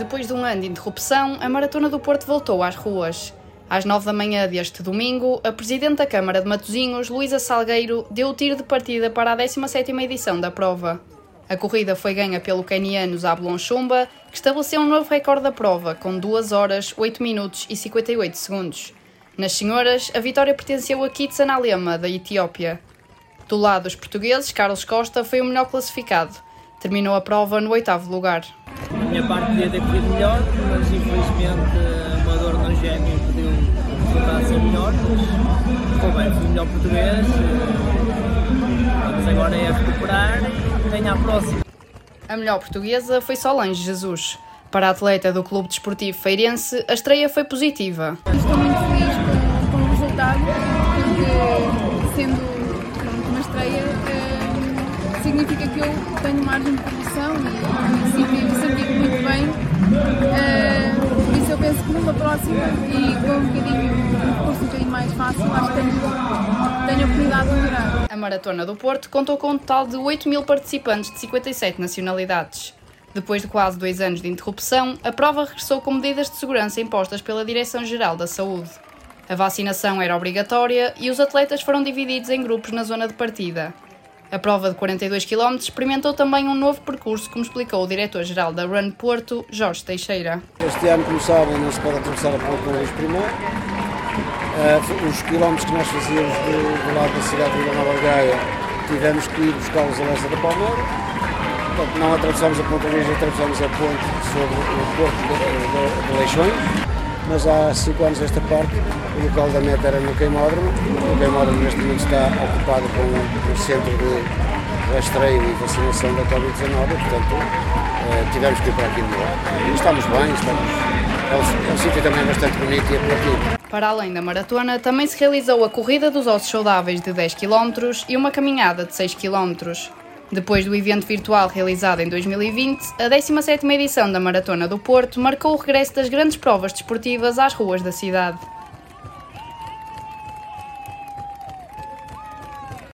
Depois de um ano de interrupção, a Maratona do Porto voltou às ruas. Às nove da manhã deste domingo, a Presidente da Câmara de Matosinhos, Luísa Salgueiro, deu o tiro de partida para a 17ª edição da prova. A corrida foi ganha pelo caniano Zablon Chumba, que estabeleceu um novo recorde da prova, com 2 horas, 8 minutos e 58 segundos. Nas senhoras, a vitória pertenceu a Kitsan Alema, da Etiópia. Do lado dos portugueses, Carlos Costa foi o melhor classificado. Terminou a prova no oitavo lugar. A minha parte podia ter corrido melhor, mas infelizmente uma dor no gêmeo pediu a ser melhor. Mas ficou bem, fui o melhor português. Vamos agora é recuperar e ganhar a próxima. A melhor portuguesa foi Solange Jesus. Para a atleta do Clube Desportivo Feirense, a estreia foi positiva. Estou muito feliz com, com o resultado, significa que eu tenho margem de progressão e sinto sempre muito bem. Eh, por isso eu penso que numa próxima e com um bocadinho, um percurso um bocadinho mais fácil, acho que tenho, tenho a oportunidade de melhorar. A Maratona do Porto contou com um total de 8 mil participantes de 57 nacionalidades. Depois de quase dois anos de interrupção, a prova regressou com medidas de segurança impostas pela Direção-Geral da Saúde. A vacinação era obrigatória e os atletas foram divididos em grupos na zona de partida. A prova de 42 km experimentou também um novo percurso, como explicou o diretor-geral da Run Porto, Jorge Teixeira. Este ano, como sabem, não se pode atravessar a ponta Luís primeiro. Uh, os quilómetros que nós fazíamos do, do lado da cidade de Vila Nova Gaia, tivemos que ir buscá-los a leste da Palmeira. Portanto, não atravessamos a ponta Luís, atravessamos a ponte sobre o porto de, de, de Leixões. Mas há 5 anos esta parte, o local da meta era no Queimódromo. O Queimódromo neste momento está ocupado com o centro de rastreio e vacinação da Covid-19, portanto eh, tivemos que ir para aqui de novo. Estamos bem, estamos... é um, é um sítio também bastante bonito e apelativo. Para além da maratona, também se realizou a corrida dos ossos saudáveis de 10 km e uma caminhada de 6 km. Depois do evento virtual realizado em 2020, a 17ª edição da Maratona do Porto marcou o regresso das grandes provas desportivas às ruas da cidade.